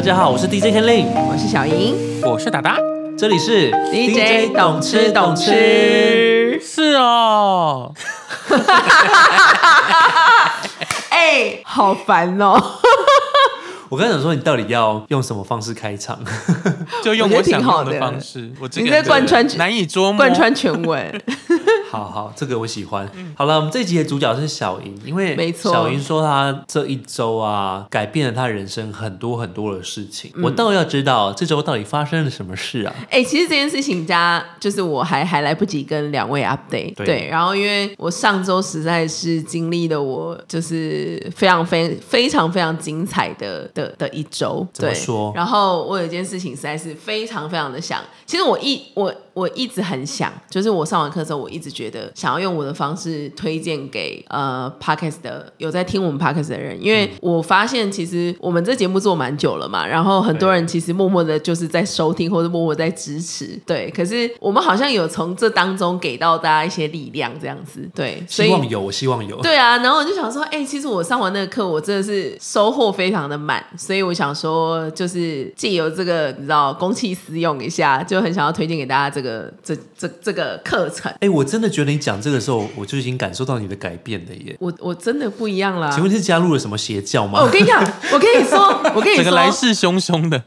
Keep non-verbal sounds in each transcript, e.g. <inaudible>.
大家好，我是 DJ 天令，我是小莹我是达达，这里是，DJ 懂吃懂。吃。是哦，<laughs> 哎、好烦哦！我刚才想说，你到底要用什么方式开场？<laughs> 就用我挺好的的方式，我这你在贯穿难以捉摸，贯穿全文，好好，这个我喜欢。好了，我们这一集的主角是小莹，因为没错。小莹说她这一周啊，改变了她人生很多很多的事情。嗯。我倒要知道这周到底发生了什么事啊？哎、其实这件事情加就是我还还来不及跟两位 update，对。然后因为我上周实在是经历了我就是非常非非常非常精彩的的的一周，对，怎么说？然后我有一件事情实在是非常非常的想，其实我一我我一直很想，就是我上完课之后，我一直觉得想要用我的方式推荐给呃 podcast 的有在听我们 podcast 的人，因为我发现其实我们这节目做蛮久了嘛，然后很多人其实默默的就是在收听或者默默在支持，对，可是我们好像有从这当中给到大家一些力量，这样子，对，所以希望有，我希望有。对啊，然后我就想说，哎、其实我上完那个课，我真的是收获非常的满，所以我想说，就是借由这个，你知道，公器私用一下，就很想要推荐给大家这个这这这个课程。哎、我真的觉得你讲这个时候，我就已经感受到你的改变了耶。我我真的不一样啦！请问是加入了什么邪教吗？哦，我跟你讲，<laughs> 我跟你说，我跟你整个来说，势汹汹的，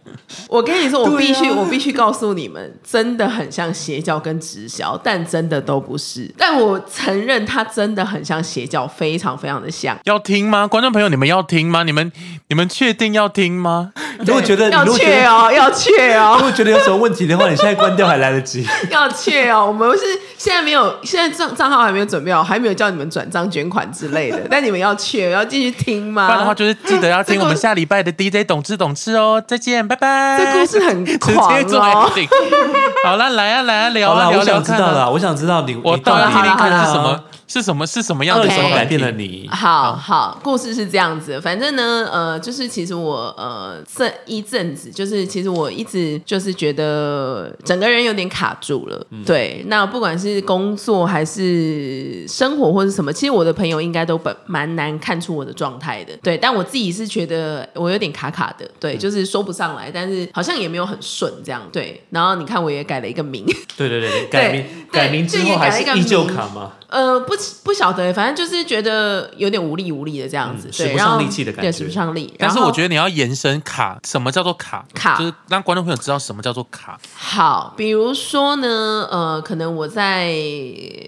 我跟你说，我必须、啊我必须告诉你们，真的很像邪教跟直销，但真的都不是。但我承认，它真的很像邪教，非常非常的像。要听吗？观众朋友，你们要听吗？你们你们确定要听吗？<laughs> 如果觉得，要如果觉得，确哦，<laughs> 要确哦如。果觉得有什么问题的话，你现在关掉还来得及。要确哦，我们是现在没有，现在账账号还没有准备好，还没有叫你们转账捐款之类的，<laughs> 但你们要确，要继续听吗？不然的话，就是记得要听我们下礼拜的 DJ 懂吃懂吃哦。再见，拜拜。这故事很直狂接做哦。ending。<laughs> 好了，来啊来啊，聊啊聊我聊看啊想知道了，我想知道你，我到底看是什么是什么是什么样的什么改变了你？好好，故事是这样子，反正呢，呃，就是其实我呃这一阵子，就是其实我一直就是觉得整个人有点卡住了，对。那不管是工作还是生活或者什么，其实我的朋友应该都本蛮难看出我的状态的，对。但我自己是觉得我有点卡卡的，对，就是说不上来，但是好像也没有很顺这样，对。然后你看，我也改了一个名，<laughs> 对对对对，改名改名之后还是依旧卡吗？呃，不不晓得，反正就是觉得有点无力无力的这样子，使不上力气的感对，觉使不上力。但是我觉得你要延伸卡，什么叫做卡？卡就是让观众朋友知道什么叫做卡。好，比如说呢，呃，可能我在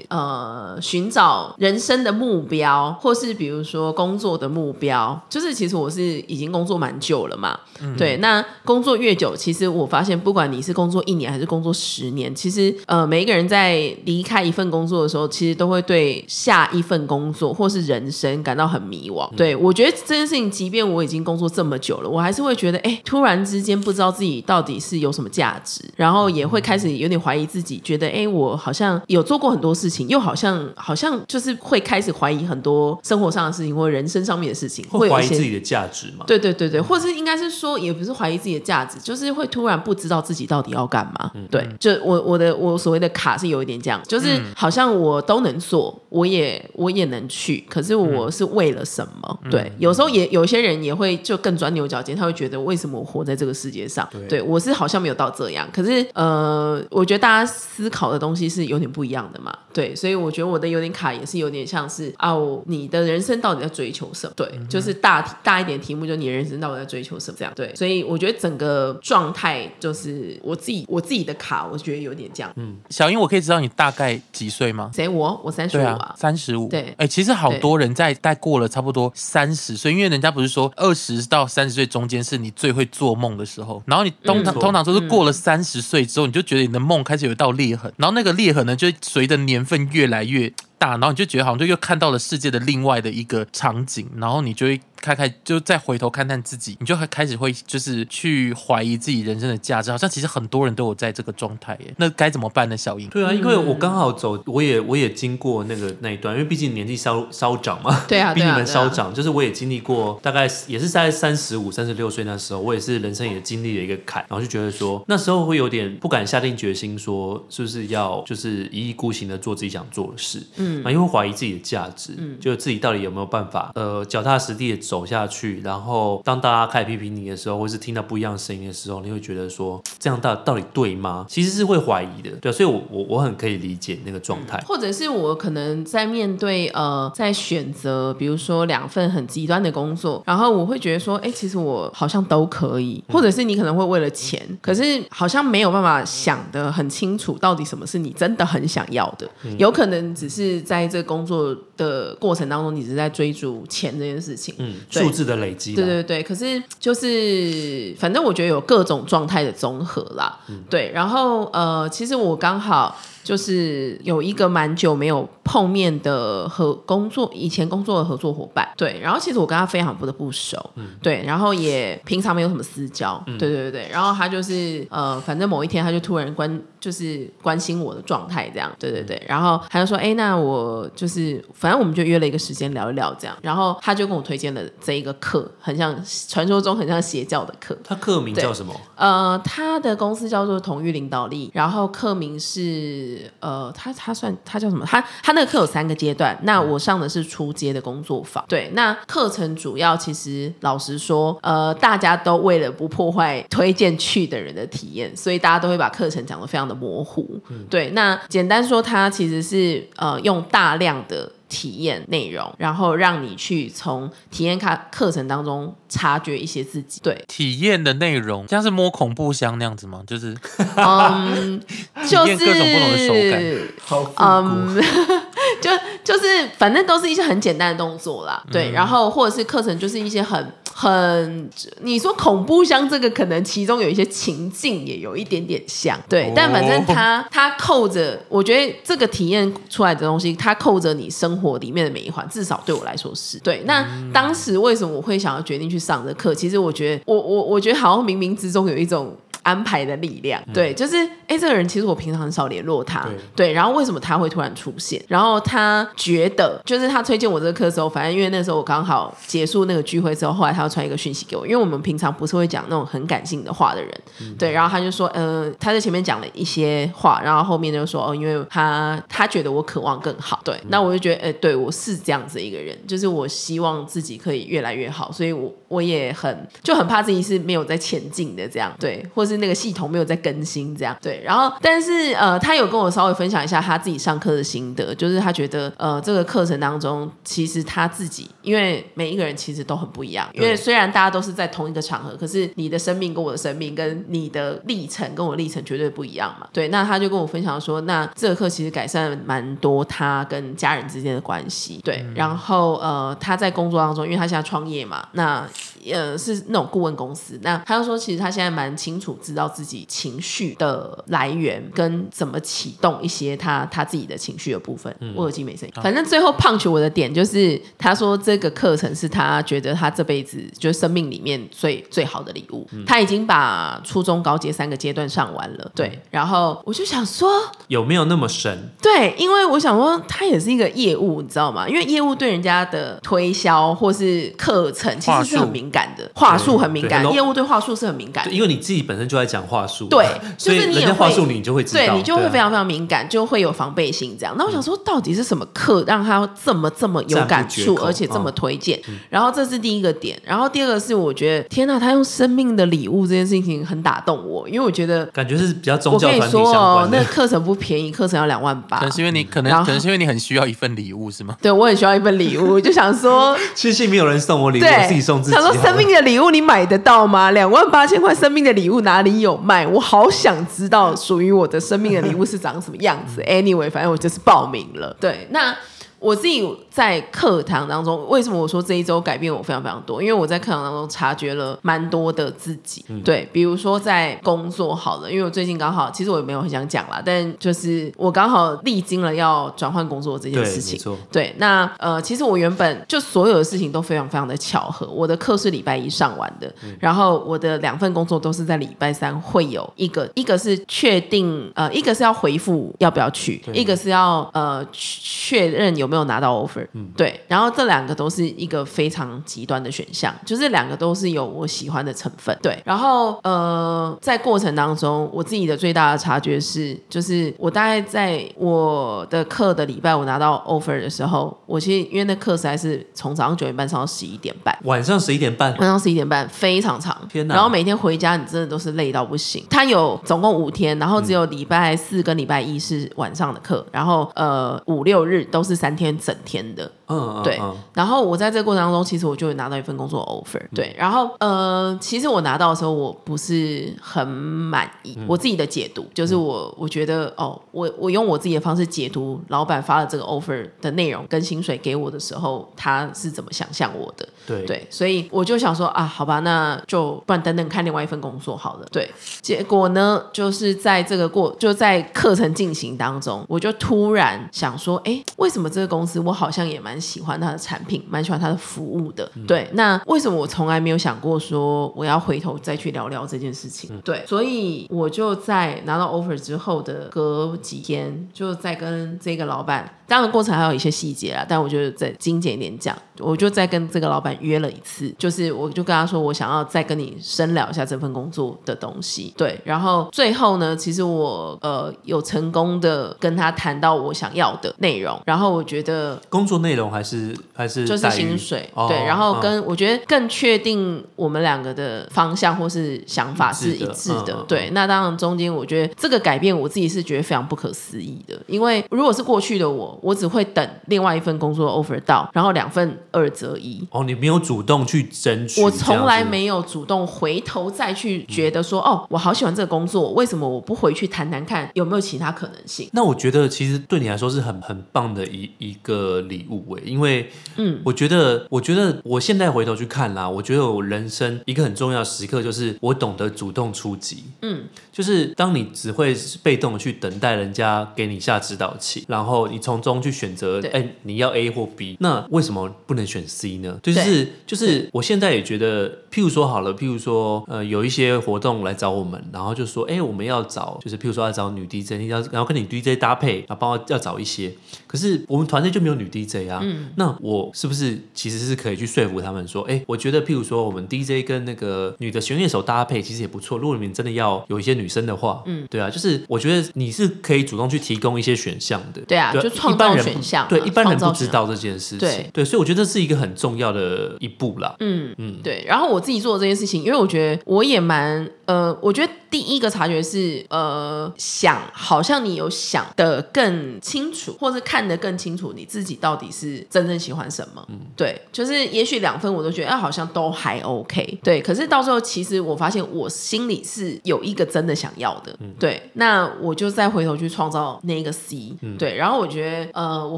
呃寻找人生的目标，或是比如说工作的目标，就是其实我是已经工作蛮久了嘛，对，那工作越久，其实我发现，不管你是工作一年还是工作十年，其实呃每一个人在离开一份工作的时候，其实都会对下一份工作或是人生感到很迷惘。对我觉得这件事情，即便我已经工作这么久了，我还是会觉得，哎，突然之间不知道自己到底是有什么价值，然后也会开始有点怀疑自己，觉得，哎，我好像有做过很多事情，又好像好像就是会开始怀疑很多生活上的事情或人生上面的事情，会怀疑自己的价值嘛？对对对对，或是应该是说，也不是怀疑自己的价值，就是会突然不知道自己到底要干嘛。对，就我我的我所谓的卡是有一点这样，就是好像我都能做，我也我也能去，可是我是为了什么？对，有时候也有些人也会就更钻牛角尖，他会觉得为什么我活在这个世界上？对对我是好像没有到这样，可是呃，我觉得大家思考的东西是有点不一样的嘛。对，所以我觉得我的有点卡也是有点像是啊，你的人生到底在追求什么？对，就是大大一点题目，就你的人生到底在追求什么？这样对，所以我觉得整个状态就是我自己我自己的卡，我觉得有点这样。嗯，小英，我可以知道你大概几岁吗？谁我我三十五啊，三十五。对哎、其实好多人在在过了差不多三十岁，因为人家不是说二十到三十岁中间是你最会做梦的时候，然后你通常、嗯通常都是过了三十岁之后，你就觉得你的梦开始有一道裂痕，然后那个裂痕呢，就随着年份越来越大，然后你就觉得好像就又看到了世界的另外的一个场景，然后你就会开开，就再回头看看自己，你就会开始会就是去怀疑自己人生的价值，好像其实很多人都有在这个状态耶。那该怎么办呢？小英？对啊，因为我刚好走，我也我也经过那个那一段，因为毕竟年纪稍稍长嘛，对啊比你们对啊啊稍长，就是我也经历过，大概也是在三十五、三十六岁那时候，我也是人生也经历了一个坎，然后就觉得说那时候会有点不敢下定决心，说是不是要就是一意孤行的做自己想做的事，嗯，因为会怀疑自己的价值，嗯，就自己到底有没有办法，呃，脚踏实地的走走下去，然后当大家开始批评你的时候，或是听到不一样的声音的时候，你会觉得说这样到到底对吗？其实是会怀疑的，对，所以我我我很可以理解那个状态。或者是我可能在面对呃，在选择，比如说两份很极端的工作，然后我会觉得说，哎，其实我好像都可以，或者是你可能会为了钱，可是好像没有办法想的很清楚，到底什么是你真的很想要的，有可能只是在这工作的过程当中，你只是在追逐钱这件事情，嗯，数字的累积，对对对，可是就是反正我觉得有各种状态的综合啦，对。然后呃，其实我刚好就是有一个蛮久没有碰面的合工作，以前工作的合作伙伴，对。然后其实我跟他非常不的不熟，嗯对。然后也平常没有什么私交，对对对对。然后他就是呃，反正某一天他就突然关就是关心我的状态，这样，对对对。然后他就说，哎，那我就是反正我们就约了一个时间聊一聊这样。然后他就跟我推荐了这一个课，很像传说中很像邪教的课，他课名叫什么？呃，他的公司叫做同域领导力，然后课名是呃，他他算他叫什么？他他那个课有三个阶段，那我上的是初阶的工作坊。对，那课程主要其实老实说，呃，大家都为了不破坏 <laughs> 推荐去的人的体验，所以大家都会把课程讲得非常的模糊。对，那简单说，它其实是呃用大量的。体验内容，然后让你去从体验课课程当中察觉一些自己。对，体验的内容像是摸恐怖箱那样子吗？就是 <laughs> 嗯，就是各种不同的手感好嗯，<laughs> 就就是反正都是一些很简单的动作啦，嗯对，然后或者是课程就是一些很很，你说恐怖箱这个可能其中有一些情境也有一点点像，对，哦但反正它它扣着，我觉得这个体验出来的东西，它扣着你生活里面的每一环，至少对我来说是对。那嗯当时为什么我会想要决定去上这课？其实我觉得我我我觉得好像冥冥之中有一种。安排的力量，对，就是哎，这个人其实我平常很少联络他，对。对，然后为什么他会突然出现？然后他觉得，就是他推荐我这个课的时候，反正因为那时候我刚好结束那个聚会之后，后来他要传一个讯息给我，因为我们平常不是会讲那种很感性的话的人，对，然后他就说，呃，他在前面讲了一些话，然后后面就说，哦，因为他他觉得我渴望更好，对，那我就觉得，哎，对我是这样子一个人，就是我希望自己可以越来越好，所以我我也很就很怕自己是没有在前进的这样，对，或是那个系统没有在更新这样，对，然后但是呃，他有跟我稍微分享一下他自己上课的心得，就是他觉得呃这个课程当中，其实他自己因为每一个人其实都很不一样，因为虽然大家都是在同一个场合，可是你的生命跟我的生命跟你的历程跟我的历程绝对不一样嘛，对，那他就跟我分享说，那这个课其实改善了蛮多他跟家人之间的关系，对，然后呃他在工作当中，因为他现在创业嘛，那呃是那种顾问公司，那他就说其实他现在蛮清楚知道自己情绪的来源跟怎么启动一些他他自己的情绪的部分。嗯我耳机没声音，反正最后 punch 我的点就是他说这个课程是他觉得他这辈子就是生命里面最最好的礼物，他已经把初中高阶三个阶段上完了，对，然后我就想说。有没有那么神？对，因为我想说，他也是一个业务，你知道吗？因为业务对人家的推销或是课程其实是很敏感的，话术很敏感，业务对话术是很敏感的，。因为你自己本身就在讲话术，对所以就是你也会人家话术你就会知道，对你就会啊非常非常敏感，就会有防备心这样。那我想说，到底是什么课让他这么这么有感触，而且这么嗯推荐？然后这是第一个点，然后第二个是我觉得，天呐，他用生命的礼物这件事情很打动我，因为我觉得。感觉是比较宗我跟你教团体说哦相关，的。那个课程不便宜，课程要两万八可。能是因为你可能可能是因为你很需要一份礼物是吗？对我很需要一份礼物，我就想说，<laughs> 庆幸没有人送我礼物，我自己送自己生命的礼物你买得到吗？两万八千块生命的礼物哪里有卖？我好想知道属于我的生命的礼物是长什么样子。Anyway，反正我就是报名了。对，那。我自己在课堂当中，为什么我说这一周改变我非常非常多？因为我在课堂当中察觉了蛮多的自己。嗯对，比如说在工作好了，因为我最近刚好，其实我也没有很想讲啦，但就是我刚好历经了要转换工作这件，事情对，那呃，其实我原本就所有的事情都非常非常的巧合。我的课是礼拜一上完的，然后我的两份工作都是在礼拜三会有一个，一个是确定呃，一个是要回复要不要去，一个是要呃确确认有有没有拿到 offer，嗯。对，然后这两个都是一个非常极端的选项，就是两个都是有我喜欢的成分，对，然后呃，在过程当中，我自己的最大的察觉是，就是我大概在我的课的礼拜，我拿到 offer 的时候，我其实因为那课实在是从早上九点半上到十一点半。晚上十一点半，晚上十一点半非常长，天哪。然后每天回家你真的都是累到不行。他有总共五天，然后只有礼拜四跟礼拜一是晚上的课，然后呃五六日都是三天整天的。嗯，嗯对嗯，然后我在这个过程当中，其实我就有拿到一份工作 offer，对，然后呃，其实我拿到的时候，我不是很满意，我自己的解读就是我我觉得哦，我我用我自己的方式解读老板发了这个 offer 的内容跟薪水给我的时候，他是怎么想象我的，对。对，所以我就想说啊，好吧，那就不然等等看另外一份工作好了。对，结果呢，就是在这个过就在课程进行当中，我就突然想说，哎，为什么这个公司我好像也蛮喜欢他的产品，蛮喜欢他的服务的？对，那为什么我从来没有想过说我要回头再去聊聊这件事情？对，所以我就在拿到 offer 之后的隔几天，就在跟这个老板，当然过程还有一些细节啦，但我觉得再精简一点讲，我就再跟这个老板约了一次，就是我就跟他说，我想要再跟你深聊一下这份工作的东西，对，然后最后呢，其实我呃有成功的跟他谈到我想要的内容，然后我觉得工作内容还是还是就是薪水，哦对，然后嗯跟、我觉得更确定我们两个的方向或是想法是一致的对。那当然中间我觉得这个改变我自己是觉得非常不可思议的，因为如果是过去的我，我只会等另外一份工作 offer 到，然后两份二择一。哦，你没有主动去争取，我从来。没有主动回头再去觉得说，哦，我好喜欢这个工作，为什么我不回去谈谈看有没有其他可能性？那我觉得其实对你来说是很很棒的一一个礼物诶，因为嗯，我觉得我觉得我现在回头去看啦，我觉得我人生一个很重要的时刻就是我懂得主动出击，嗯，就是当你只会被动地去等待人家给你下指导器，然后你从中去选择，对哎，你要 A 或 B，那为什么不能选 C 呢？就是就是我现在也觉得，譬如说好了，譬如说呃有一些活动来找我们，然后就说，哎，我们要找就是譬如说要找女 DJ，你要然后跟你 DJ 搭配，然后帮我要找一些，可是我们团队就没有女 DJ 啊，那我是不是其实是可以去说服他们说，哎，我觉得譬如说我们 DJ 跟那个女的弦乐手搭配其实也不错，如果你们真的要有一些女生的话，嗯，对啊，就是我觉得你是可以主动去提供一些选项的，对啊就创造选项对一般人不知道这件事情，对。对，所以我觉得这是一个很重要的一步啦，嗯嗯，对。然后我自己做的这件事情，因为我觉得我也蛮呃，我觉得第一个察觉是呃，想好像你有想的更清楚，或是看得更清楚，你自己到底是真正喜欢什么。嗯，对，就是也许两分我都觉得啊，好像都还 OK，对。可是到时候，其实我发现我心里是有一个真的想要的，嗯对。那我就再回头去创造那个 C，、嗯对。然后我觉得呃，我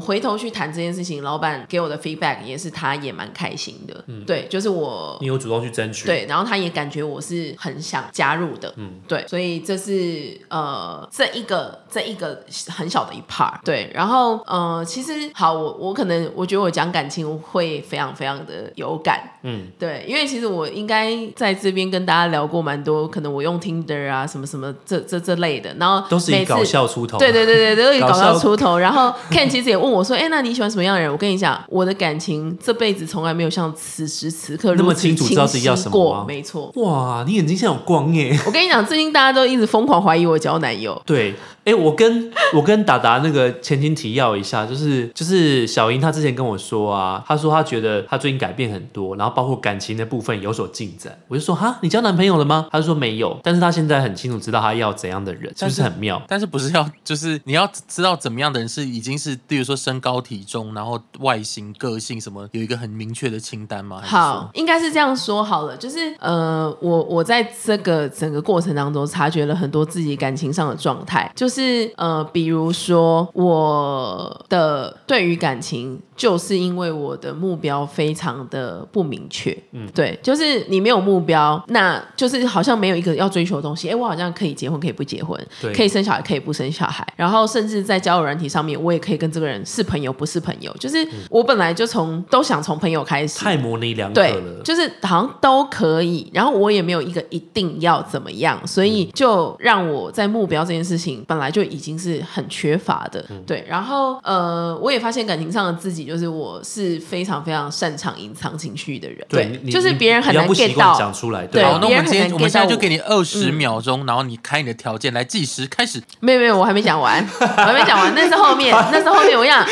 回头去谈这件事情，老板给我的 feedback 也是他也蛮开心的，嗯对，就是我你有主动去争取，，对，然后他也感觉我是很想加入的，嗯，对，所以这是呃这一个这一个很小的一 part，对，然后呃其实好，我我可能我觉得我讲感情会非常非常的有感，嗯，对，因为其实我应该在这边跟大家聊过蛮多，可能我用 Tinder 啊什么什么这这这类的，然后都是以搞笑出头，对对对对，都以搞搞笑笑出头。然后 Ken 其实也问我说：“哎，那你喜欢什么样的人？”我跟你讲，我的感情这辈子从来没有像此时此刻那么清楚知道自己要晰什么没错，哇，你眼睛像有光耶。我跟你讲，最近大家都一直疯狂怀疑我交男友。对，哎，我跟我跟达达那个前情提要一下，就是就是小英她之前跟我说啊，她说她觉得她最近改变很多，然后包括感情的部分有所进展。我就说哈，你交男朋友了吗？她就说没有，但是她现在很清楚知道她要怎样的人，是不是是很妙？但是不是要就是你要知道怎么样的人是已经是，例如说身高体重，然后外形、个性什么有一个很明确的清单吗？好，，应该是这样说好了，就是呃，我我在这个整个过程当中察觉了很多自己感情上的状态，就是呃，比如说我的对于感情，就是因为我的目标非常的不明确，嗯，对，就是你没有目标，那就是好像没有一个要追求的东西，哎，我好像可以结婚，可以不结婚，对。可以生小孩，可以不生小孩，然后甚至在交友软体上面，我也可以跟这个人是朋友，不是朋友，就是我本来就从都想从朋友开始，太模棱两可对了，。就是好像都可以。然后我也没有一个一定要怎么样，所以就让我在目标这件事情本来来就已经是很缺乏的。嗯对，然后呃，我也发现感情上的自己，就是我是非常非常擅长隐藏情绪的人。对，你就是别人很难 get 到。讲出来，对好，那我们今天我们现在就给你二十嗯秒钟，然后你开你的条件来计时开始。没有没有，我还没讲完，我还没讲完，那是后面，那是后面。我想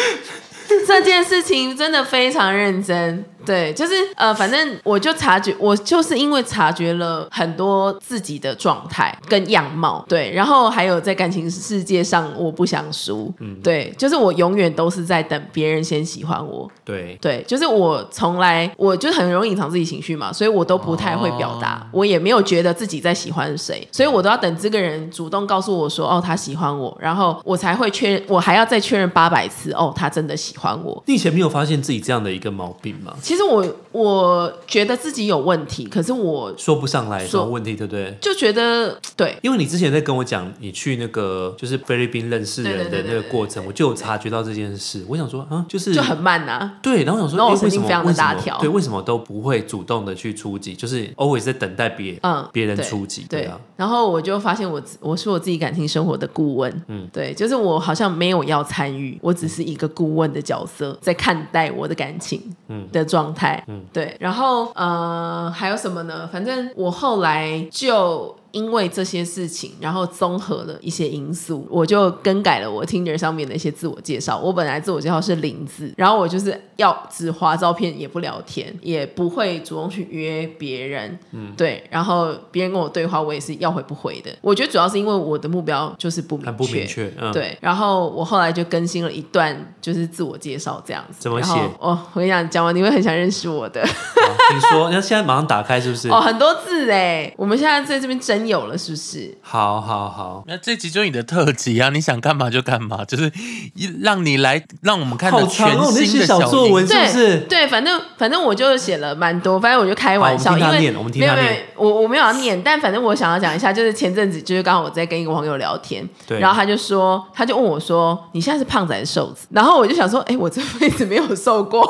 这件事情真的非常认真，对，就是呃，反正我就察觉，我就是因为察觉了很多自己的状态跟样貌，对，然后还有在感情世界上我不想输，嗯对，就是我永远都是在等别人先喜欢我，对，对，就是我从来我就很容易隐藏自己情绪嘛，所以我都不太会表达，我也没有觉得自己在喜欢谁，所以我都要等这个人主动告诉我说哦他喜欢我，然后我才会确认，我还要再确认八百次哦他真的喜欢我。你以前没有发现自己这样的一个毛病吗？其其实我我觉得自己有问题，可是我说不上来什说么问题，对不对？就觉得 <tsk> 对。因为你之前在跟我讲你去那个就是菲律宾认识人的那个过程，我就有察觉到这件事。我想说啊，就是就很慢呐、对，然后我想说，然后我诶为什么常的为什么？大条。对，为什么都不会主动的去出击，就是 always 在等待别嗯，别人出击，对。啊，然后我就发现我我是我自己感情生活的顾问，嗯，对，就是我好像没有要参与，我只是一个顾问的角色，在看待我的感情，嗯。的状态，嗯，对。然后呃，还有什么呢？反正我后来就。因为这些事情，然后综合了一些因素，我就更改了我 Tinder 上面的一些自我介绍。我本来自我介绍是零字，然后我就是要只划照片，也不聊天，也不会主动去约别人，嗯，对。然后别人跟我对话，我也是要回不回的。我觉得主要是因为我的目标就是不明确，很不明确，嗯，，对，然后我后来就更新了一段，就是自我介绍这样子。怎么写哦，我跟你讲，讲完你会很想认识我的。好你说，那现在马上打开是不是？哦，很多字哎，我们现在在这边真有了，是不是？好好好，那这集就是你的特辑啊，你想干嘛就干嘛，就是一让你来让我们看到全哦，那些新的小作文是不对是？对，反正反正我就写了蛮多，反正我就开玩笑，我们听他因为念我们听没有没有他念，我我没有要念，但反正我想要讲一下，就是前阵子就是刚好我在跟一个网友聊天，对。然后他就说，他就问我说，你现在是胖子还是瘦子？然后我就想说，哎，我这辈子没有瘦过，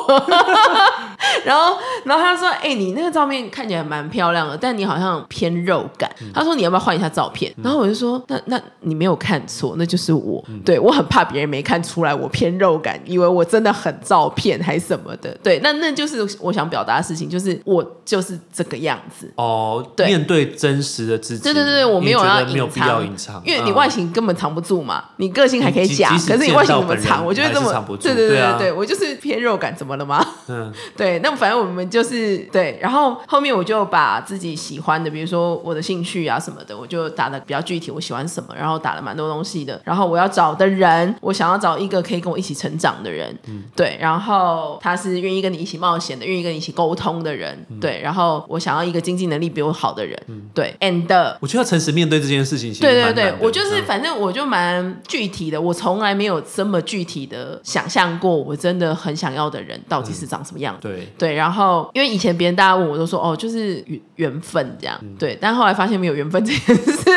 <laughs> 然后然后他说，哎，你那个照片看起来蛮漂亮的，但你好像偏肉感，嗯。他说你要不要换一下照片？然后我就说，那那你没有看错，那就是我，嗯。对我很怕别人没看出来我偏肉感，以为我真的很照片还什么的，对，那那就是我想表达的事情，就是我就是这个样子。哦，对。面对真实的自己，对对对，我没有要没有必隐藏，要隐藏，因为你嗯。外形根本藏不住嘛，你个性还可以假，可是你外形怎么藏？我觉得这么藏不住对对对对，我就是偏肉感，怎么了吗？嗯，<laughs> 对，那反正我们就是对，然后后面我就把自己喜欢的，比如说我的兴趣啊什么的，我就打的比较具体，我喜欢什么，然后打了蛮多东西的。然后我要找的人，我想要找一个可以跟我一起成长的人，对，然后他是愿意跟你一起冒险的，愿意跟你一起沟通的人，对，然后我想要一个经济能力比我好的人，对，and 我觉得要诚实面对这件事情，对对对我就是嗯反正我就蛮具体的，我从来没有这么具体的想象过，我真的很想要的人到底是长什么样。子。对，对，然后因为以前别人大家问我都说哦，就是缘缘分这样，嗯。对，但后来发现没有缘分这件事，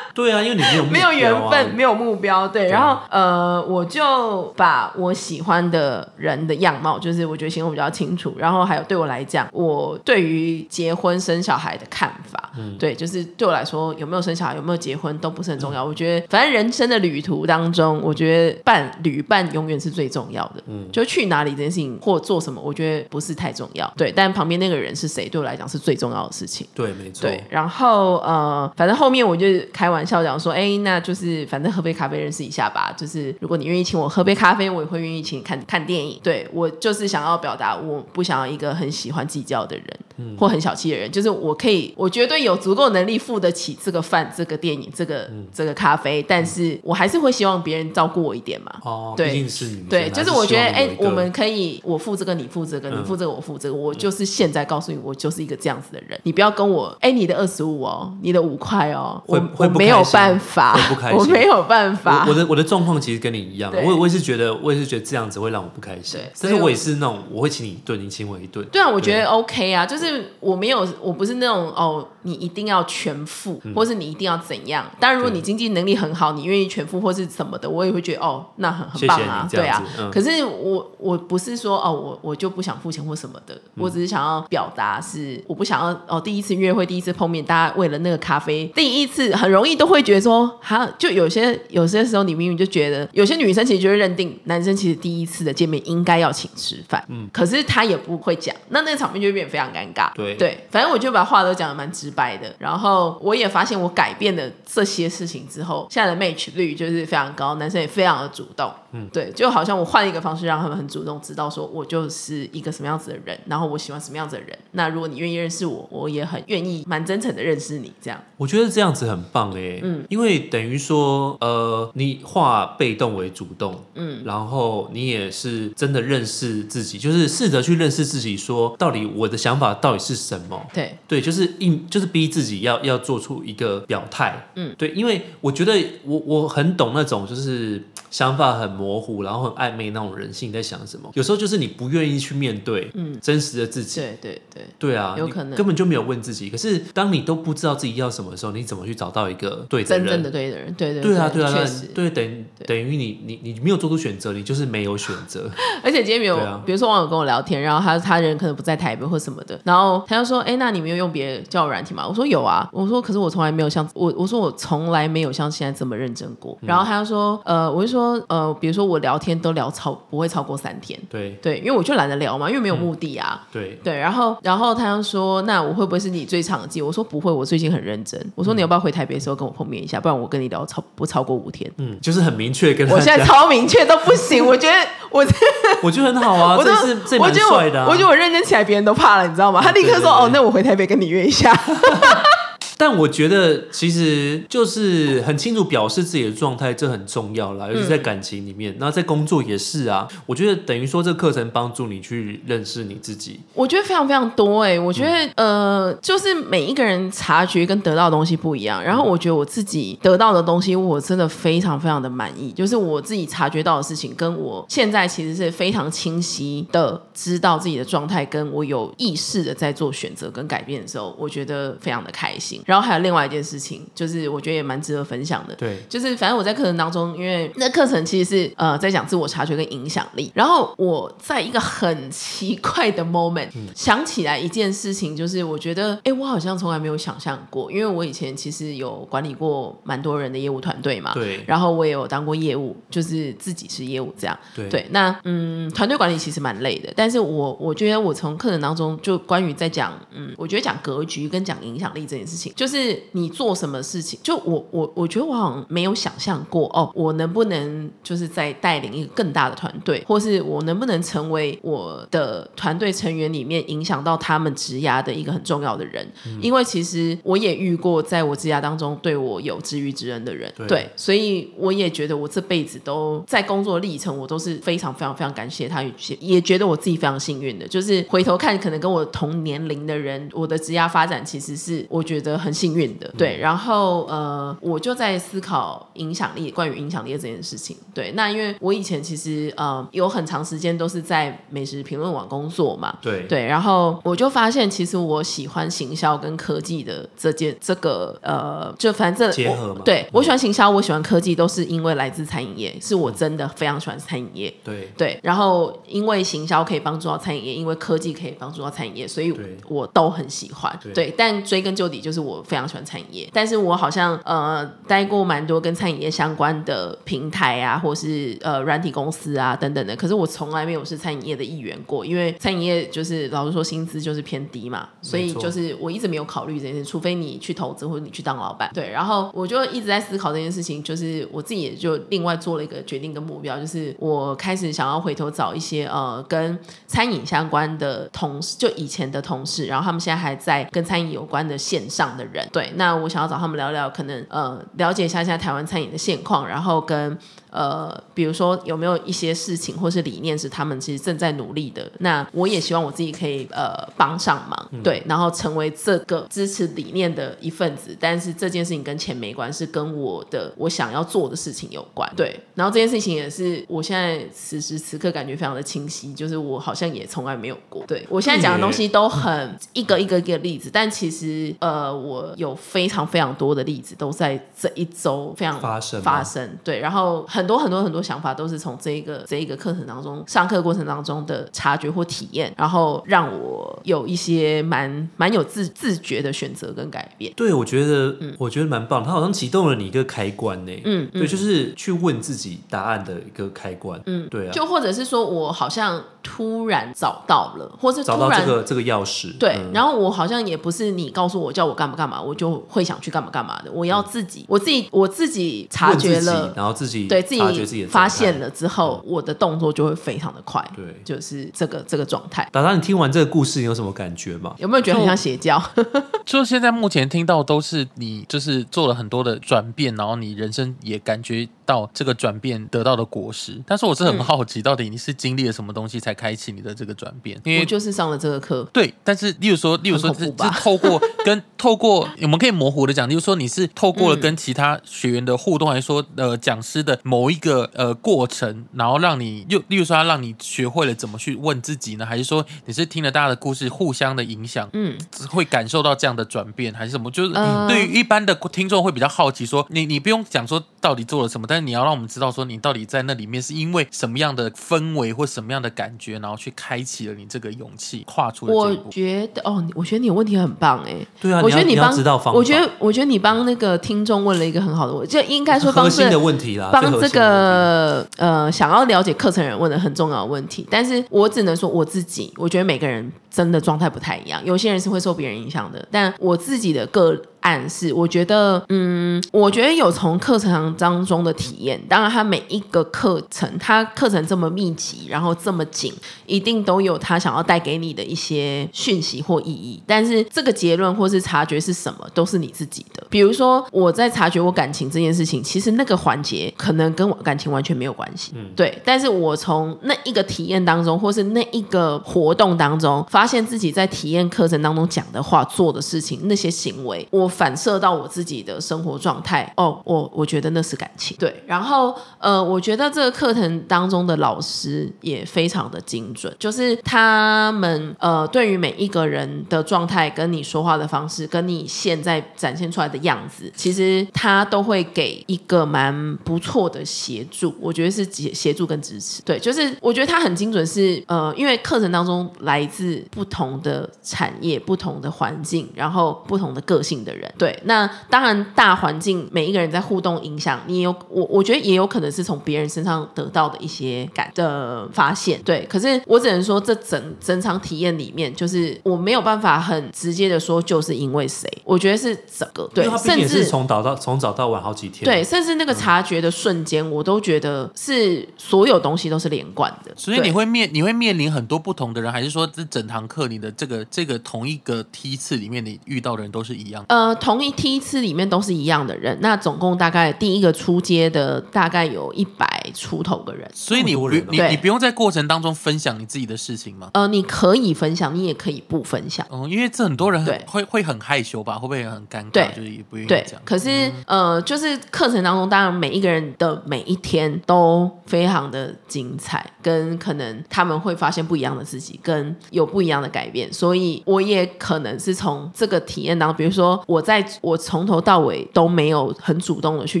对啊，因为你没有目没有缘分，没有目标，对，对然后呃，我就把我喜欢的人的样貌，就是我觉得形容比较清楚，然后还有对我来讲，我对于结婚生小孩的看法，嗯。对，就是对我来说，有没有生小孩，有没有结婚都不是很重要，我觉得反正人生的旅途当中，我觉得伴旅伴永远是最重要的，嗯，就去哪里这件事情或做什么，我觉得不是太重要，对，但旁边那个人是谁，对我来讲是最重要的事情。对，没错，对，然后呃，反正后面我就开玩笑讲说，哎，那就是反正喝杯咖啡认识一下吧。就是如果你愿意请我喝杯咖啡，我也会愿意请你看看电影。对我就是想要表达，我不想要一个很喜欢计较的人，嗯或很小气的人。就是我可以，我绝对有足够能力付得起这个饭、这个电影、这个、嗯这个咖啡，但是我还是会希望别人照顾我一点嘛。哦，对毕竟是对，就是我觉得，哎、我们可以，我付这个，你付这个，你付这个，我付这个。我就是现在告诉你，我就是一个这样子的人，你不要跟我，哎、你的二十五哦，你的五块哦，我会会我没有不开心办法我不开，心我没有办法我我。的我的状况其实跟你一样，我我也是觉得，我也是觉得这样子会让我不开心对。但是我也是那种，我会请你一顿，你请我一顿。对啊，我觉得 OK 啊，就是我没有，我不是那种哦，你一定要全付，或是你一定要怎样。当然，如果你经济能力很好，你愿意全付或是什么的，我也会觉得哦，那很很棒啊，对啊。嗯可是我我不是说哦，我我就不想付钱或什么的，我只是想要表达是我不想要哦，第一次约会，第一次碰面，大家为了那个咖啡，第一次很容易都会觉得说，哈，就有些有些时候你明明就觉得，有些女生其实就会认定男生其实第一次的见面应该要请吃饭，嗯，可是他也不会讲，那那个场面就会变得非常尴尬，对。对，反正我就把话都讲的蛮直白的，然后我也发现我改变了这些事情之后，现在的 match 率就是非常高，男生也非常的主动，嗯，对，就好像我换一个方式让他们很主动知道说我就是一个什么样子的人，然后我喜欢什么样子的人，那如果你愿意认识我，我也很愿意蛮真诚的认识你，这样，我觉得这样子很棒哎，嗯，因为等于说，呃，你化被动为主动，嗯，然后你也是真的认识自己，就是试着去认识自己，说到底我的想法到底是什么，对，对，就是硬，就是逼自己要要做出一个表态，嗯，对，因为我觉得我我很懂那种就是想法很模糊，然后很暧昧那种人性在想什么，有时候就是你不愿意去面对，嗯，真实的自己，对对对，对啊，有可能根本就没有问自己。可是当你都不知道自己要什么的时候，你怎么去找到一个对的人？真正的对的人，对对对啊，对啊，确实，对，等等于你你你没有做出选择，你就是没有选择。<laughs> 而且今天没有，啊比如说网友跟我聊天，然后他他人可能不在台北或什么的，然后他就说：“哎，那你没有用别的交友软体吗？”我说：“有啊。”我说：“可是我从来没有像我我说我从来没有像现在这么认真过。嗯然后他就说：“呃，我就说呃，比如说我聊天都聊超不会超过三天，对对，因为我就懒得聊嘛，因为没有目的啊。对，对，然后然后他就说：“那我会不会是你最长的记？”我说：“不会，我最近很认真。”我说：“你要不要回台北的时候跟我碰面一下？不然我跟你聊超不超过五天。嗯，就是很明确跟他我现在，超明确都不行，我觉得我 <laughs> 我觉得很好啊，我都这是这蛮我觉得帅的、啊。我，我觉得我认真起来，别人都怕了，你知道吗？他立刻说：“对对对哦，那我回台北跟你约一下。<laughs> 但我觉得其实就是很清楚表示自己的状态，这很重要啦，尤其在感情里面。那在工作也是啊，我觉得等于说这个课程帮助你去认识你自己。”我觉得非常非常多哎、我觉得、呃，就是每一个人察觉跟得到的东西不一样。然后我觉得我自己得到的东西，我真的非常非常的满意。就是我自己察觉到的事情，跟我现在其实是非常清晰的知道自己的状态，跟我有意识的在做选择跟改变的时候，我觉得非常的开心。然后还有另外一件事情，就是我觉得也蛮值得分享的。对，就是反正我在课程当中，因为那课程其实是呃在讲自我察觉跟影响力。然后我在一个很奇怪的 moment、想起来一件事情，就是我觉得，哎，我好像从来没有想象过，因为我以前其实有管理过蛮多人的业务团队嘛，对然后我也有当过业务，就是自己是业务这样。对对，那嗯，团队管理其实蛮累的，但是我我觉得我从课程当中就关于在讲，嗯，我觉得讲格局跟讲影响力这件事情，就是你做什么事情，就我我我觉得我好像没有想象过哦，我能不能就是在带领一个更大的团队，或是我能不能成为我的团队成员里面影响到他们职涯的一个很重要的人，因为其实我也遇过在我职涯当中对我有知遇之恩的人，对。对，所以我也觉得我这辈子都在工作历程，我都是非常非常非常感谢他，也也觉得我自己非常幸运的，就是回头看，可能跟我同年龄的人，我的职涯发展其实是我觉得很幸运的，对。然后呃，我就在思考影响力，关于影响力这件事情。对，那因为我以前其实呃有很长时间都是在美食评论网工作嘛，对，对，然后我就发现，其实我喜欢行销跟科技的这件这个呃，就反正结合嘛。对我喜欢行销，我喜欢科技，都是因为来自餐饮业，是我真的非常喜欢餐饮业。对，对，然后因为行销可以帮助到餐饮业，因为科技可以帮助到餐饮业，所以我都很喜欢。对但追根究底，就是我非常喜欢餐饮业，但是我好像呃待过蛮多跟餐饮业相关的平台啊，或是呃软体公司啊等等的，可是我从来没有是餐饮业的一员过，因为餐饮业就是老实说薪资就是偏低嘛，所以就是我一直没有考虑这件事，除非你去投资或者你去当老板。对，然后我就一直在思考这件事情，就是我自己也就另外做了一个决定跟目标，就是我开始想要回头找一些呃跟餐饮相关的同事，就以前的同事，然后他们现在还在跟餐饮有关的线上的人。对，那我想要找他们聊聊，可能呃了解一下现在台湾餐饮的现况，然后跟呃，比如说有没有一些事情或是理念是他们其实正在努力的，那我也希望我自己可以呃帮上忙，对，然后成为这个支持理念的一份子。但是这件事情跟钱没关，是跟我的我想要做的事情有关，对。然后这件事情也是我现在此时此刻感觉非常的清晰，就是我好像也从来没有过。对我现在讲的东西都很一个一个一个例子，但其实呃，我有非常非常多的例子都在这一周非常发生发生。对，然后很多很多很多想法都是从这一个这一个课程当中上课过程当中的察觉或体验，然后让我有一些蛮蛮有自自觉的选择跟改变。对，我觉得，我觉得蛮棒，它好像启动了你一个开关呢。嗯，对，就是去问自己答案的一个开关。嗯，对啊，就或者是说我好像突然找到了，或是找到这个这个钥匙。对，嗯然后我好像也不是你告诉我叫我干嘛干嘛，我就会想去干嘛干嘛的。我要自己，我自己我自己察觉了，然后自己对自己的发现了之后，我的动作就会非常的快。对就是这个这个状态。达达，你听完这个故事，你有什么感觉吗？有没有觉得很像邪教？<laughs> 就现在目前听到都是你就是做了很多的转变，然后你人生也感觉到这个转变得到的果实。但是我是很嗯好奇，到底你是经历了什么东西才开启你的这个转变？因我为就是上了这个课，对，但是例如说，例如说是是透过 <laughs> 跟透过，我们可以模糊的讲，例如说你是透过了嗯跟其他学员的互动，还是说呃讲师的某一个呃过程，然后让你又例如说他让你学会了怎么去问自己呢？还是说你是听了大家的故事互相的影响，嗯，会感受到这样的转变，还是什么？就是呃对于一般的听众会比较好奇说，你你不用讲说到底做了什么，但是你要让我们知道说你到底在那里面是因为什么样的氛围或什么样的感觉，然后去开启了你这个勇气，跨出了这我一步。觉得哦，我觉得你的问题很棒哎。对啊，我觉得你帮知道方法，我觉得我觉得你帮那个听众问了一个很好的问，就应该说核心的问题啦，帮这个呃想要了解课程人问的很重要的问题，但是我只能说我自己，我觉得每个人真的状态不太一样，有些人是会受别人影响的，但我自己的个案是，我觉得嗯，我觉得有从课程当中的体验，当然它每一个课程，它课程这么密集，然后这么紧，一定都有他想要带给你的一些讯息或意义，但是这个结论或是察觉是什么，都是你自己的。比如说我在察觉我感情这件事情，其实那个环节可能跟我感情完全没有关系，嗯，对。但是我从那一个体验当中，或是那一个活动当中，发发现自己在体验课程当中讲的话、做的事情、那些行为，我反射到我自己的生活状态，哦，我我觉得那是感情，对。然后呃，我觉得这个课程当中的老师也非常的精准，就是他们呃对于每一个人的状态、跟你说话的方式、跟你现在展现出来的样子，其实他都会给一个蛮不错的协助。我觉得是协协助跟支持。对，就是我觉得他很精准是，呃，因为课程当中来自不同的产业、不同的环境，然后不同的个性的人。对，那当然大环境每一个人在互动影响，你也有我我觉得也有可能是从别人身上得到的一些感的发现。对，可是我只能说这整整场体验里面，就是我没有办法很直接的说就是因为谁，我觉得是整个对甚至从早到从早到晚好几天，对，甚至那个察觉的瞬间，我都觉得是所有东西都是连贯的。所以你会面你会面临很多不同的人，还是说这整堂课你的这个这个同一个梯次里面你遇到的人都是一样？呃，同一梯次里面都是一样的人，那总共大概第一个出街的大概有一百出头个人。所以你不你你不用在过程当中分享你自己的事情吗？呃，你可以分享，你也可以不分享。嗯，因为这很多人很会会很害羞吧，会不会很尴尬？对就是也不愿意对讲，。可是、呃，就是课程当中，当然每一个人的每一天都非常的精彩，跟可能他们会发现不一样的自己，跟有不一样样的改变。所以我也可能是从这个体验当中，比如说我在我从头到尾都没有很主动的去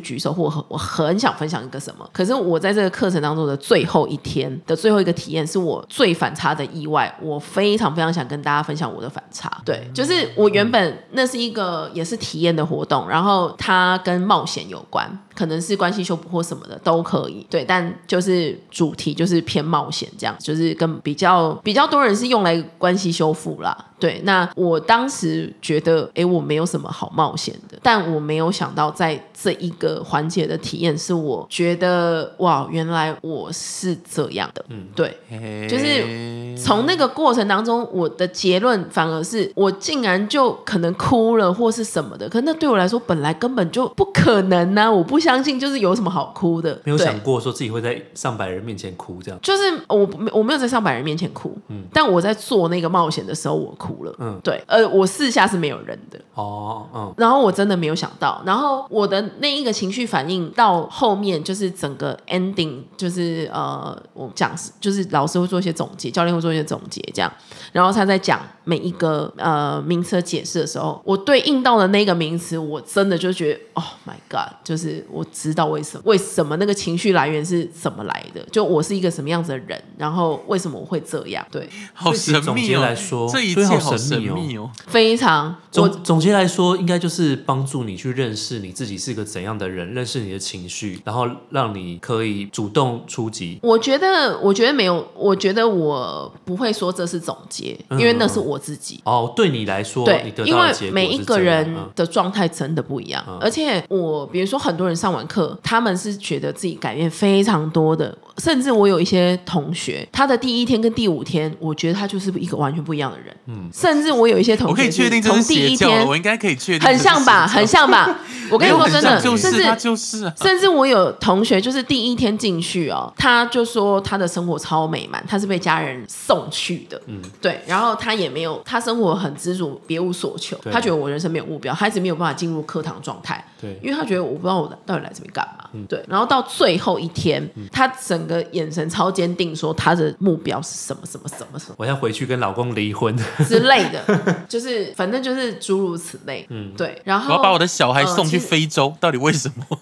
举手，或我很想分享一个什么，可是我在这个课程当中的最后一天的最后一个体验，是我最反差的意外，我非常非常想跟大家分享我的反差。对，就是我原本那是一个也是体验的活动，然后它跟冒险有关，可能是关系修补或什么的都可以。对，但就是主题就是偏冒险这样，就是跟比较比较多人是用来关系修复了。对，那我当时觉得，哎，我没有什么好冒险的，但我没有想到在这一个环节的体验，是我觉得哇，原来我是这样的。嗯，对，就是从那个过程当中，我的结论反而是我竟然就可能哭了或是什么的，可那对我来说本来根本就不可能呢，我不相信，就是有什么好哭的，没有想过说自己会在上百人面前哭这样，就是我我没有在上百人面前哭，嗯，但我在做那个冒险的时候，我哭了，嗯，对，呃，我四下是没有人的，哦，嗯，然后我真的没有想到，然后我的那一个情绪反应到后面就是整个 ending，就是呃，我讲就是老师会做一些总结，教练会做一些总结，这样，然后他在讲每一个呃名词解释的时候，我对应到的那个名词，我真的就觉得，Oh my God，就是我知道为什么，为什么那个情绪来源是怎么来的，就我是一个什么样子的人，然后为什么我会这样？对，好神秘来说，这一切好神秘哦，非常。总总结来说，应该就是帮助你去认识你自己是个怎样的人，认识你的情绪，然后让你可以主动出击。我觉得，我觉得没有，我觉得我不会说这是总结，因为那是我自己。哦，对你来说，对，因为每一个人的状态真的不一样，而且我比如说很多人上完课，他们是觉得自己改变非常多的。甚至我有一些同学，他的第一天跟第五天，我觉得他就是一个完全不一样的人。嗯，甚至我有一些同学，我可以确定从第一天，我应该可以确定，很像吧，很像吧。我跟你说真的，甚至就是，甚至我有同学，就是第一天进去哦，他就说他的生活超美满，他是被家人送去的。嗯，对，然后他也没有，他生活很知足，别无所求。他觉得我人生没有目标，孩子没有办法进入课堂状态。对，因为他觉得我不知道我到底来这边干嘛。嗯，对，然后到最后一天，他整整个眼神超坚定，说他的目标是什么什么什么什么，我要回去跟老公离婚 <laughs> 之类的，<laughs> 就是反正就是诸如此类，嗯，对。然后我要把我的小孩送去非洲，到底为什么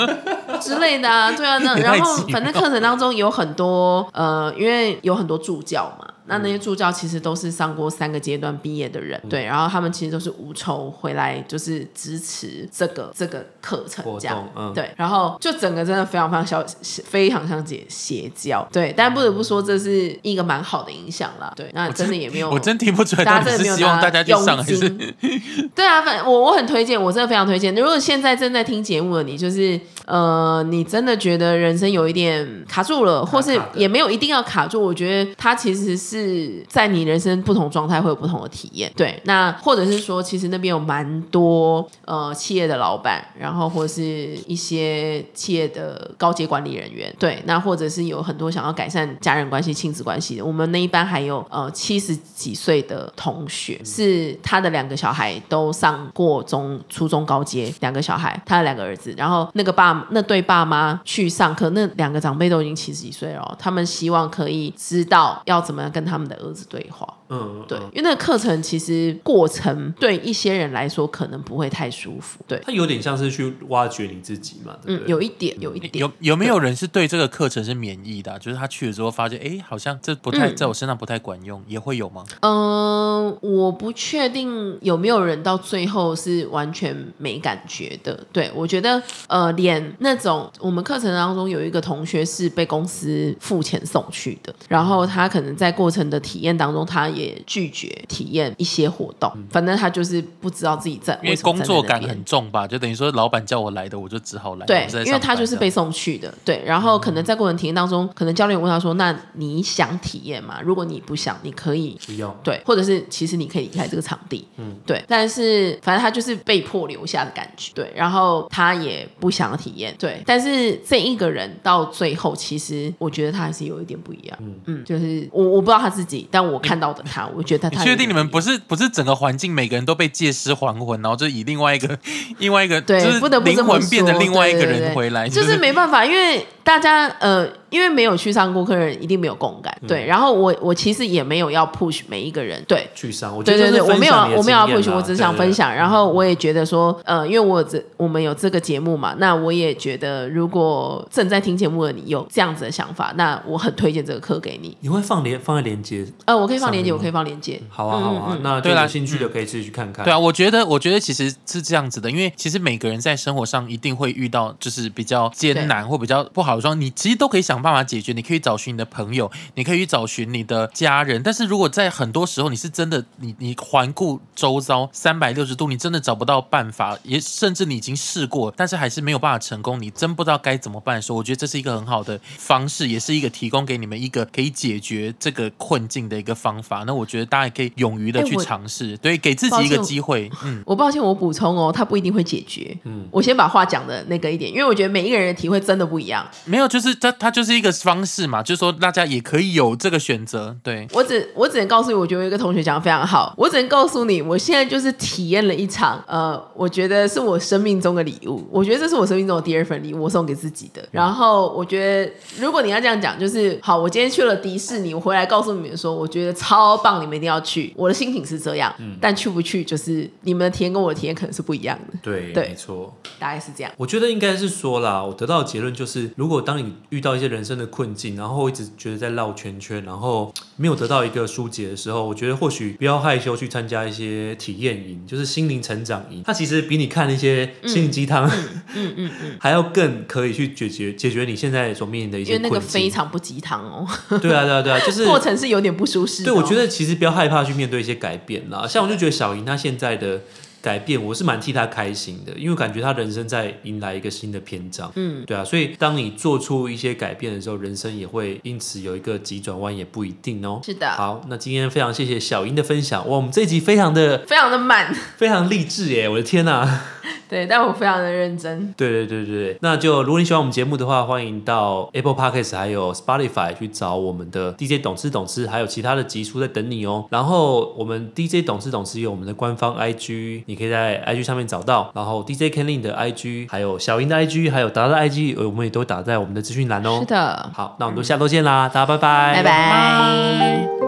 <laughs> 之类的啊？对啊，那 <laughs> 然后反正课程当中有很多呃，因为有很多助教嘛。那那些助教其实都是上过三个阶段毕业的人，对，然后他们其实都是无酬回来，就是支持这个这个课程这样，对，然后就整个真的非常非常小，非常像邪邪教，对，但不得不说这是一个蛮好的影响啦，对，那真的也没有，我真听不出来，大家真的没有希望大家去上，还是 <laughs> 对啊，反我我很推荐，我真的非常推荐。如果现在正在听节目的你，就是呃，你真的觉得人生有一点卡住了，或是也没有一定要卡住，我觉得它其实是。在你人生不同状态会有不同的体验，对。那或者是说，其实那边有蛮多呃企业的老板，然后或者是一些企业的高阶管理人员，对。那或者是有很多想要改善家人关系、亲子关系的。我们那一班还有呃七十几岁的同学，是他的两个小孩都上过中初中高阶，两个小孩，他的两个儿子，然后那个爸那对爸妈去上课，那两个长辈都已经七十几岁了，他们希望可以知道要怎么样跟。他们的儿子对话，嗯，对，因为那个课程其实过程对一些人来说可能不会太舒服，对，它有点像是去挖掘你自己嘛，嗯，有一点，有一点，有有没有人是对这个课程是免疫的？就是他去了之后发现，哎，好像这不太在我身上不太管用，也会有吗？嗯，我不确定有没有人到最后是完全没感觉的。对我觉得，呃，连那种我们课程当中有一个同学是被公司付钱送去的，然后他可能在过程的体验当中，他也拒绝体验一些活动。反正他就是不知道自己在，因为工作感很重吧，就等于说老板叫我来的，我就只好来。对，因为他就是被送去的。对，然后可能在过程体验当中，可能教练问他说：“那你想体验吗？如果你不想，你可以不用。对，或者是其实你可以离开这个场地。嗯，对。但是反正他就是被迫留下的感觉。对，然后他也不想体验。对，但是这一个人到最后，其实我觉得他还是有一点不一样。嗯嗯，就是我我不知道他自己。但我看到的他，我觉得他。确定你们不是不是整个环境每个人都被借尸还魂，然后就以另外一个 <laughs> 另外一个对，不得不灵魂变成另外一个人回来，就是没办法，因为大家呃。因为没有去上过课的人一定没有共感，对。然后我我其实也没有要 push 每一个人，对。去上，我对对对，我没有我没有要 push，我只是想分享。然后我也觉得说，呃，因为我这我们有这个节目嘛，那我也觉得如果正在听节目的你有这样子的想法，那我很推荐这个课给你。你会放连放在连接？呃，我可以放连接，我可以放连接。好啊好啊，那对有兴趣的可以自己去看看。对啊，我觉得我觉得其实是这样子的，因为其实每个人在生活上一定会遇到就是比较艰难或比较不好的时候，你其实都可以想办办法解决，你可以找寻你的朋友，你可以去找寻你的家人。但是如果在很多时候你是真的，你你环顾周遭三百六十度，你真的找不到办法，也甚至你已经试过，但是还是没有办法成功，你真不知道该怎么办的时候，我觉得这是一个很好的方式，也是一个提供给你们一个可以解决这个困境的一个方法。那我觉得大家也可以勇于的去尝试，对，给自己一个机会。嗯，我抱歉，我补充哦，它不一定会解决。嗯，我先把话讲的那个一点，因为我觉得每一个人的体会真的不一样。没有，就是他他就是一个方式嘛，就是说大家也可以有这个选择。对，我只我只能告诉你，我觉得有一个同学讲的非常好。我只能告诉你，我现在就是体验了一场，呃，我觉得是我生命中的礼物。我觉得这是我生命中的第二份礼物，我送给自己的。然后我觉得，如果你要这样讲，就是好，我今天去了迪士尼，我回来告诉你们说，我觉得超棒，你们一定要去。我的心情是这样，嗯但去不去，就是你们的体验跟我的体验可能是不一样的，对，对没错。大概是这样。我觉得应该是说啦，我得到的结论就是，如果当你遇到一些人生的困境，然后一直觉得在绕圈圈，然后没有得到一个疏解的时候，我觉得或许不要害羞去参加一些体验营，就是心灵成长营。它其实比你看那些心灵鸡汤，嗯嗯嗯，<laughs> 还要更可以去解决解决你现在所面临的一些因为那。个非常不鸡汤哦，对啊，对啊，对啊，就是 <laughs> 过程是有点不舒适的对，哦、我觉得其实不要害怕去面对一些改变啦。像我就觉得小莹她现在的改变，我是蛮替他开心的，因为感觉他人生在迎来一个新的篇章。嗯，对啊，所以当你做出一些改变的时候，人生也会因此有一个急转弯，也不一定哦。是的，好，那今天非常谢谢小英的分享，哇，我们这一集非常的非常的满，非常励志耶！我的天呐、<laughs> 对，但我非常的认真。对对对对对，那就如果你喜欢我们节目的话，欢迎到 Apple Podcast 还有 Spotify 去找我们的 DJ 懂事懂事，还有其他的集数在等你哦。然后我们 DJ 懂事懂事有我们的官方 IG，你可以在 IG 上面找到。然后 DJ Kenlin 的 IG，还有小英的 IG，还有达的 IG，呃我们也都打在我们的资讯栏哦是。的，好，那我们就下周见啦，大家拜拜，拜拜。